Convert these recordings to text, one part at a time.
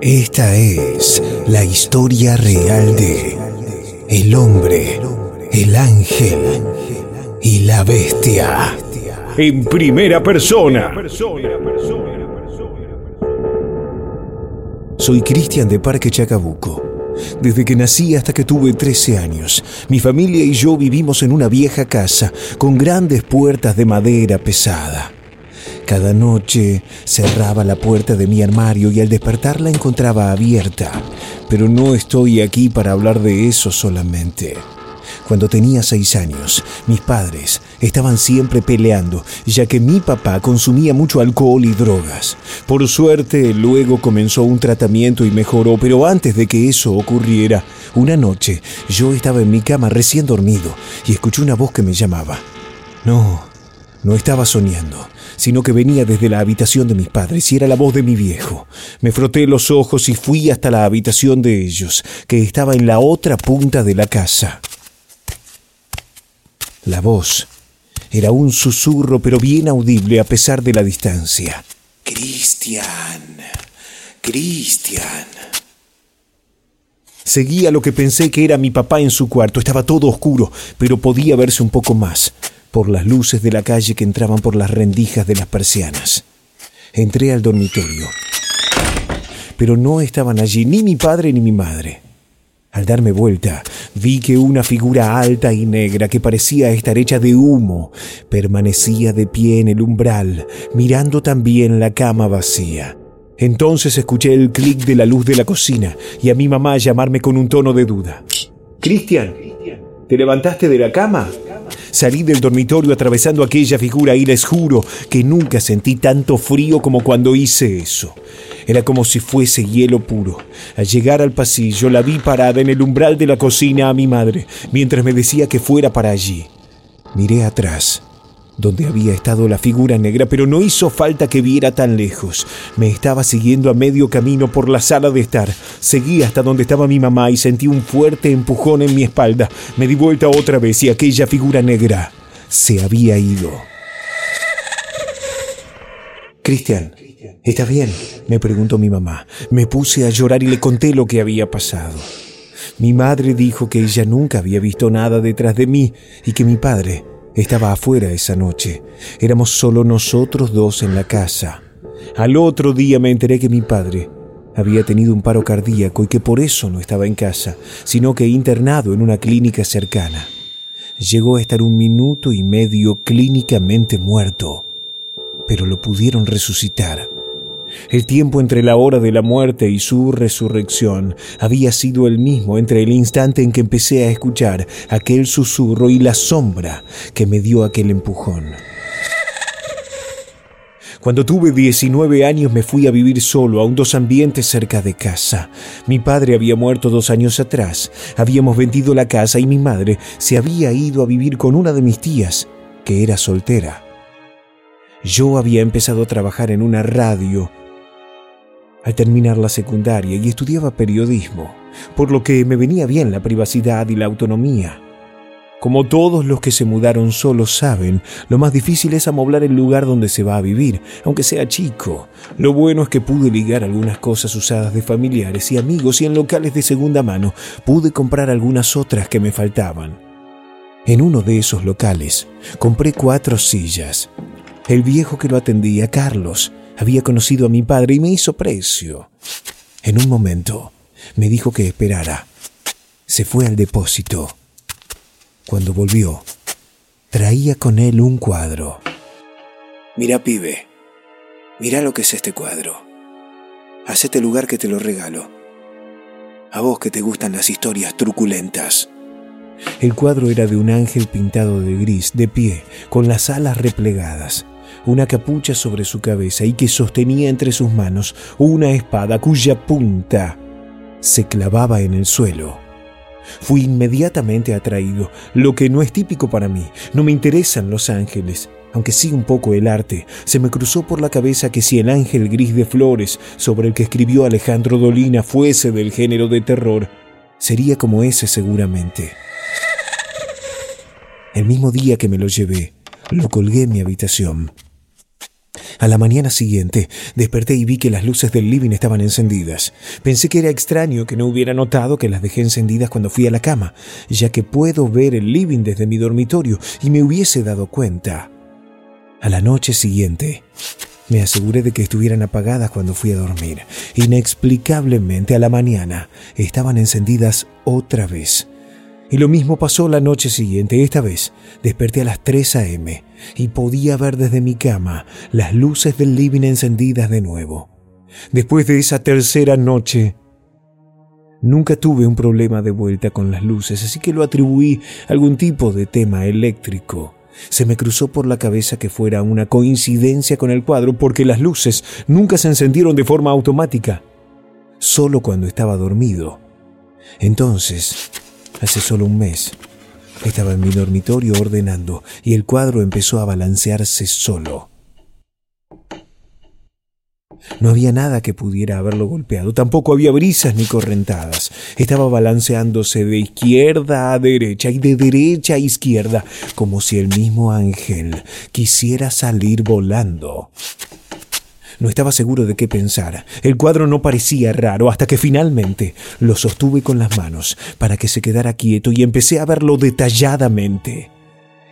Esta es la historia real de El hombre, el ángel y la bestia. En primera persona. Soy Cristian de Parque Chacabuco. Desde que nací hasta que tuve 13 años, mi familia y yo vivimos en una vieja casa con grandes puertas de madera pesada. Cada noche cerraba la puerta de mi armario y al despertar la encontraba abierta, pero no estoy aquí para hablar de eso solamente. Cuando tenía seis años, mis padres estaban siempre peleando, ya que mi papá consumía mucho alcohol y drogas. Por suerte, luego comenzó un tratamiento y mejoró, pero antes de que eso ocurriera, una noche yo estaba en mi cama recién dormido y escuché una voz que me llamaba. No, no estaba soñando, sino que venía desde la habitación de mis padres y era la voz de mi viejo. Me froté los ojos y fui hasta la habitación de ellos, que estaba en la otra punta de la casa. La voz era un susurro, pero bien audible a pesar de la distancia. Cristian, Cristian. Seguía lo que pensé que era mi papá en su cuarto. Estaba todo oscuro, pero podía verse un poco más por las luces de la calle que entraban por las rendijas de las persianas. Entré al dormitorio, pero no estaban allí ni mi padre ni mi madre. Al darme vuelta, vi que una figura alta y negra que parecía estar hecha de humo permanecía de pie en el umbral, mirando también la cama vacía. Entonces escuché el clic de la luz de la cocina y a mi mamá llamarme con un tono de duda. Cristian, ¿te levantaste de la cama? Salí del dormitorio atravesando aquella figura y les juro que nunca sentí tanto frío como cuando hice eso. Era como si fuese hielo puro. Al llegar al pasillo la vi parada en el umbral de la cocina a mi madre, mientras me decía que fuera para allí. Miré atrás, donde había estado la figura negra, pero no hizo falta que viera tan lejos. Me estaba siguiendo a medio camino por la sala de estar. Seguí hasta donde estaba mi mamá y sentí un fuerte empujón en mi espalda. Me di vuelta otra vez y aquella figura negra se había ido. Cristian, ¿estás bien? me preguntó mi mamá. Me puse a llorar y le conté lo que había pasado. Mi madre dijo que ella nunca había visto nada detrás de mí y que mi padre estaba afuera esa noche. Éramos solo nosotros dos en la casa. Al otro día me enteré que mi padre había tenido un paro cardíaco y que por eso no estaba en casa, sino que internado en una clínica cercana. Llegó a estar un minuto y medio clínicamente muerto pero lo pudieron resucitar. El tiempo entre la hora de la muerte y su resurrección había sido el mismo entre el instante en que empecé a escuchar aquel susurro y la sombra que me dio aquel empujón. Cuando tuve 19 años me fui a vivir solo a un dos ambientes cerca de casa. Mi padre había muerto dos años atrás, habíamos vendido la casa y mi madre se había ido a vivir con una de mis tías, que era soltera. Yo había empezado a trabajar en una radio al terminar la secundaria y estudiaba periodismo, por lo que me venía bien la privacidad y la autonomía. Como todos los que se mudaron solos saben, lo más difícil es amoblar el lugar donde se va a vivir, aunque sea chico. Lo bueno es que pude ligar algunas cosas usadas de familiares y amigos y en locales de segunda mano pude comprar algunas otras que me faltaban. En uno de esos locales compré cuatro sillas, el viejo que lo atendía, Carlos, había conocido a mi padre y me hizo precio. En un momento me dijo que esperara. Se fue al depósito. Cuando volvió, traía con él un cuadro. Mira, pibe, mira lo que es este cuadro. Hacete lugar que te lo regalo. A vos que te gustan las historias truculentas. El cuadro era de un ángel pintado de gris, de pie, con las alas replegadas, una capucha sobre su cabeza y que sostenía entre sus manos una espada cuya punta se clavaba en el suelo. Fui inmediatamente atraído, lo que no es típico para mí. No me interesan los ángeles, aunque sí un poco el arte. Se me cruzó por la cabeza que si el ángel gris de flores sobre el que escribió Alejandro Dolina fuese del género de terror, sería como ese seguramente. El mismo día que me lo llevé, lo colgué en mi habitación. A la mañana siguiente desperté y vi que las luces del living estaban encendidas. Pensé que era extraño que no hubiera notado que las dejé encendidas cuando fui a la cama, ya que puedo ver el living desde mi dormitorio y me hubiese dado cuenta. A la noche siguiente, me aseguré de que estuvieran apagadas cuando fui a dormir. Inexplicablemente a la mañana estaban encendidas otra vez. Y lo mismo pasó la noche siguiente. Esta vez desperté a las 3 a.m. y podía ver desde mi cama las luces del living encendidas de nuevo. Después de esa tercera noche, nunca tuve un problema de vuelta con las luces, así que lo atribuí a algún tipo de tema eléctrico. Se me cruzó por la cabeza que fuera una coincidencia con el cuadro porque las luces nunca se encendieron de forma automática, solo cuando estaba dormido. Entonces, Hace solo un mes estaba en mi dormitorio ordenando y el cuadro empezó a balancearse solo. No había nada que pudiera haberlo golpeado, tampoco había brisas ni correntadas. Estaba balanceándose de izquierda a derecha y de derecha a izquierda, como si el mismo ángel quisiera salir volando. No estaba seguro de qué pensar. El cuadro no parecía raro hasta que finalmente lo sostuve con las manos para que se quedara quieto y empecé a verlo detalladamente.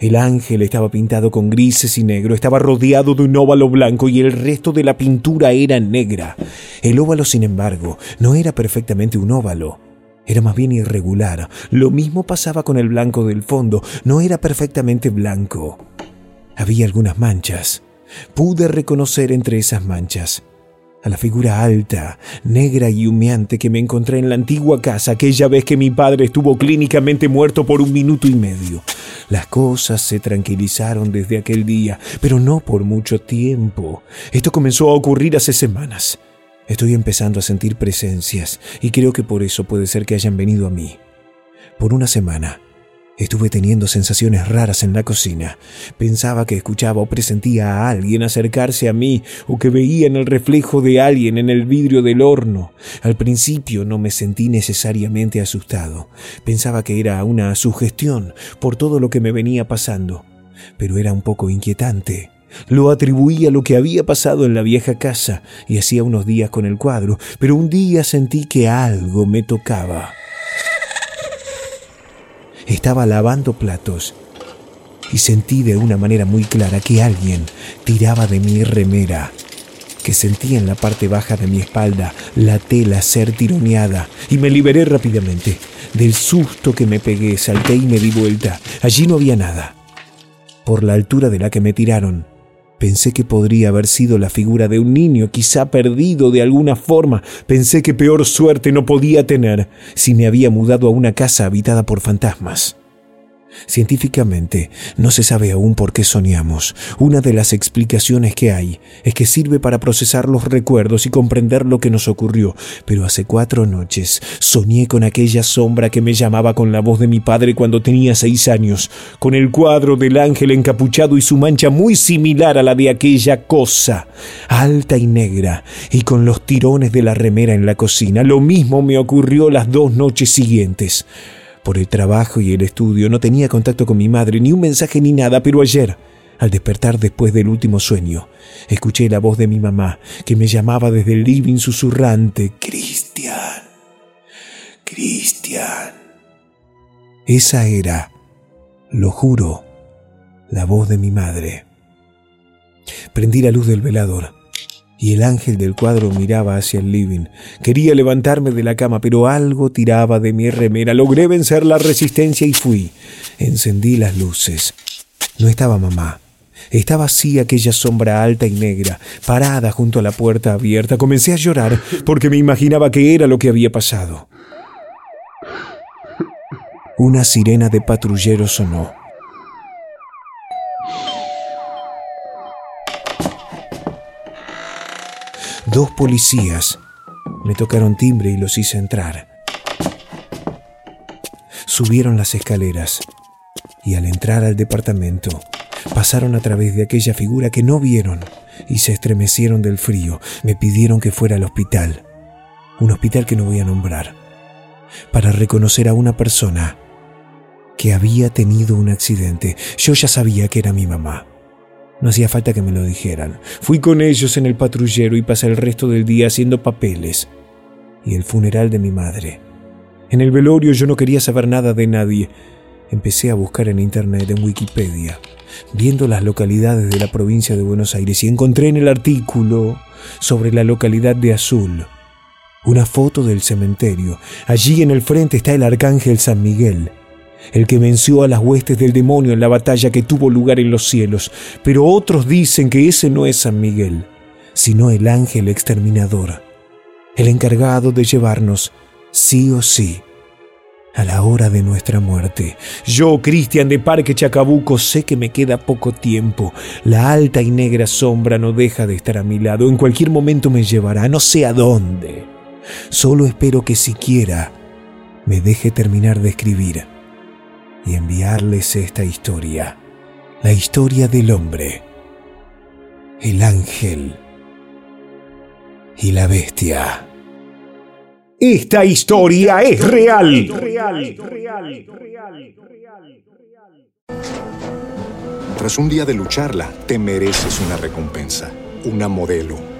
El ángel estaba pintado con grises y negro, estaba rodeado de un óvalo blanco y el resto de la pintura era negra. El óvalo, sin embargo, no era perfectamente un óvalo. Era más bien irregular. Lo mismo pasaba con el blanco del fondo. No era perfectamente blanco. Había algunas manchas pude reconocer entre esas manchas a la figura alta, negra y humeante que me encontré en la antigua casa aquella vez que mi padre estuvo clínicamente muerto por un minuto y medio. Las cosas se tranquilizaron desde aquel día, pero no por mucho tiempo. Esto comenzó a ocurrir hace semanas. Estoy empezando a sentir presencias y creo que por eso puede ser que hayan venido a mí. Por una semana Estuve teniendo sensaciones raras en la cocina. Pensaba que escuchaba o presentía a alguien acercarse a mí o que veía en el reflejo de alguien en el vidrio del horno. Al principio no me sentí necesariamente asustado. Pensaba que era una sugestión por todo lo que me venía pasando. Pero era un poco inquietante. Lo atribuía a lo que había pasado en la vieja casa y hacía unos días con el cuadro, pero un día sentí que algo me tocaba. Estaba lavando platos y sentí de una manera muy clara que alguien tiraba de mi remera, que sentí en la parte baja de mi espalda la tela ser tironeada y me liberé rápidamente. Del susto que me pegué, salté y me di vuelta. Allí no había nada. Por la altura de la que me tiraron, Pensé que podría haber sido la figura de un niño, quizá perdido de alguna forma. Pensé que peor suerte no podía tener si me había mudado a una casa habitada por fantasmas. Científicamente, no se sabe aún por qué soñamos. Una de las explicaciones que hay es que sirve para procesar los recuerdos y comprender lo que nos ocurrió. Pero hace cuatro noches soñé con aquella sombra que me llamaba con la voz de mi padre cuando tenía seis años, con el cuadro del ángel encapuchado y su mancha muy similar a la de aquella cosa, alta y negra, y con los tirones de la remera en la cocina. Lo mismo me ocurrió las dos noches siguientes. Por el trabajo y el estudio no tenía contacto con mi madre, ni un mensaje ni nada, pero ayer, al despertar después del último sueño, escuché la voz de mi mamá que me llamaba desde el living susurrante, Cristian, Cristian. Esa era, lo juro, la voz de mi madre. Prendí la luz del velador y el ángel del cuadro miraba hacia el living. Quería levantarme de la cama, pero algo tiraba de mi remera. Logré vencer la resistencia y fui. Encendí las luces. No estaba mamá. Estaba así aquella sombra alta y negra, parada junto a la puerta abierta. Comencé a llorar porque me imaginaba que era lo que había pasado. Una sirena de patrullero sonó. Dos policías me tocaron timbre y los hice entrar. Subieron las escaleras y al entrar al departamento pasaron a través de aquella figura que no vieron y se estremecieron del frío. Me pidieron que fuera al hospital, un hospital que no voy a nombrar, para reconocer a una persona que había tenido un accidente. Yo ya sabía que era mi mamá. No hacía falta que me lo dijeran. Fui con ellos en el patrullero y pasé el resto del día haciendo papeles. Y el funeral de mi madre. En el velorio yo no quería saber nada de nadie. Empecé a buscar en internet, en Wikipedia, viendo las localidades de la provincia de Buenos Aires y encontré en el artículo sobre la localidad de Azul una foto del cementerio. Allí en el frente está el arcángel San Miguel el que venció a las huestes del demonio en la batalla que tuvo lugar en los cielos, pero otros dicen que ese no es San Miguel, sino el ángel exterminador, el encargado de llevarnos, sí o sí, a la hora de nuestra muerte. Yo, Cristian de Parque Chacabuco, sé que me queda poco tiempo. La alta y negra sombra no deja de estar a mi lado. En cualquier momento me llevará, no sé a dónde. Solo espero que siquiera me deje terminar de escribir y enviarles esta historia, la historia del hombre, el ángel y la bestia. Esta historia es real. Tras un día de lucharla, te mereces una recompensa, una modelo